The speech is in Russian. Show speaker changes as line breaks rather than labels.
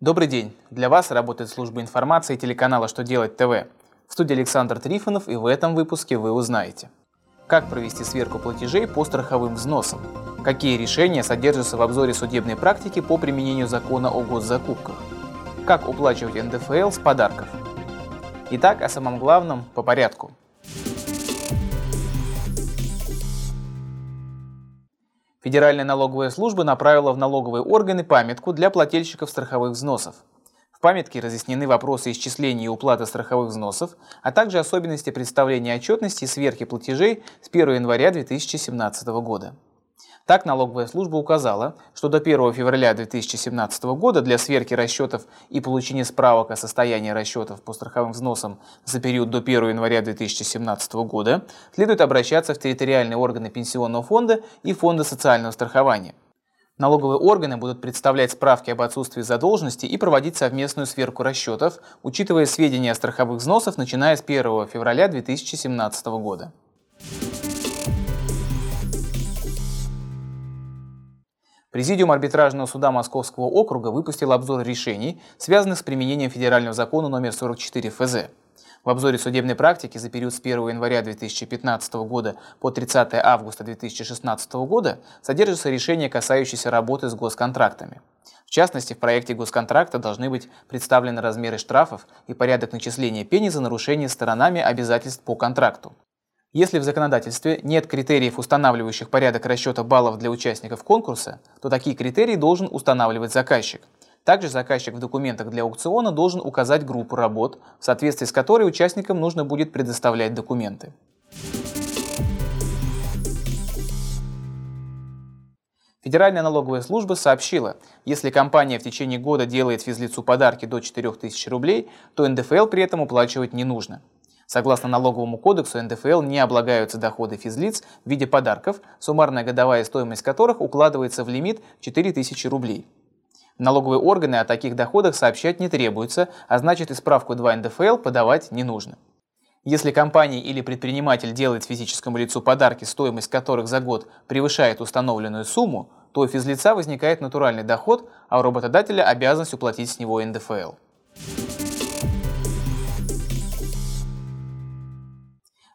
Добрый день! Для вас работает служба информации телеканала «Что делать ТВ». В студии Александр Трифонов и в этом выпуске вы узнаете Как провести сверку платежей по страховым взносам? Какие решения содержатся в обзоре судебной практики по применению закона о госзакупках? Как уплачивать НДФЛ с подарков? Итак, о самом главном по порядку – Федеральная налоговая служба направила в налоговые органы памятку для плательщиков страховых взносов. В памятке разъяснены вопросы исчисления и уплаты страховых взносов, а также особенности представления отчетности и сверки платежей с 1 января 2017 года. Так налоговая служба указала, что до 1 февраля 2017 года для сверки расчетов и получения справок о состоянии расчетов по страховым взносам за период до 1 января 2017 года следует обращаться в территориальные органы Пенсионного фонда и Фонда социального страхования. Налоговые органы будут представлять справки об отсутствии задолженности и проводить совместную сверку расчетов, учитывая сведения о страховых взносах, начиная с 1 февраля 2017 года. Президиум арбитражного суда Московского округа выпустил обзор решений, связанных с применением федерального закона номер 44 ФЗ. В обзоре судебной практики за период с 1 января 2015 года по 30 августа 2016 года содержатся решения, касающиеся работы с госконтрактами. В частности, в проекте госконтракта должны быть представлены размеры штрафов и порядок начисления пени за нарушение сторонами обязательств по контракту. Если в законодательстве нет критериев, устанавливающих порядок расчета баллов для участников конкурса, то такие критерии должен устанавливать заказчик. Также заказчик в документах для аукциона должен указать группу работ, в соответствии с которой участникам нужно будет предоставлять документы. Федеральная налоговая служба сообщила, если компания в течение года делает физлицу подарки до 4000 рублей, то НДФЛ при этом уплачивать не нужно. Согласно налоговому кодексу, НДФЛ не облагаются доходы физлиц в виде подарков, суммарная годовая стоимость которых укладывается в лимит 4000 рублей. Налоговые органы о таких доходах сообщать не требуется, а значит и справку 2 НДФЛ подавать не нужно. Если компания или предприниматель делает физическому лицу подарки, стоимость которых за год превышает установленную сумму, то у физлица возникает натуральный доход, а у работодателя обязанность уплатить с него НДФЛ.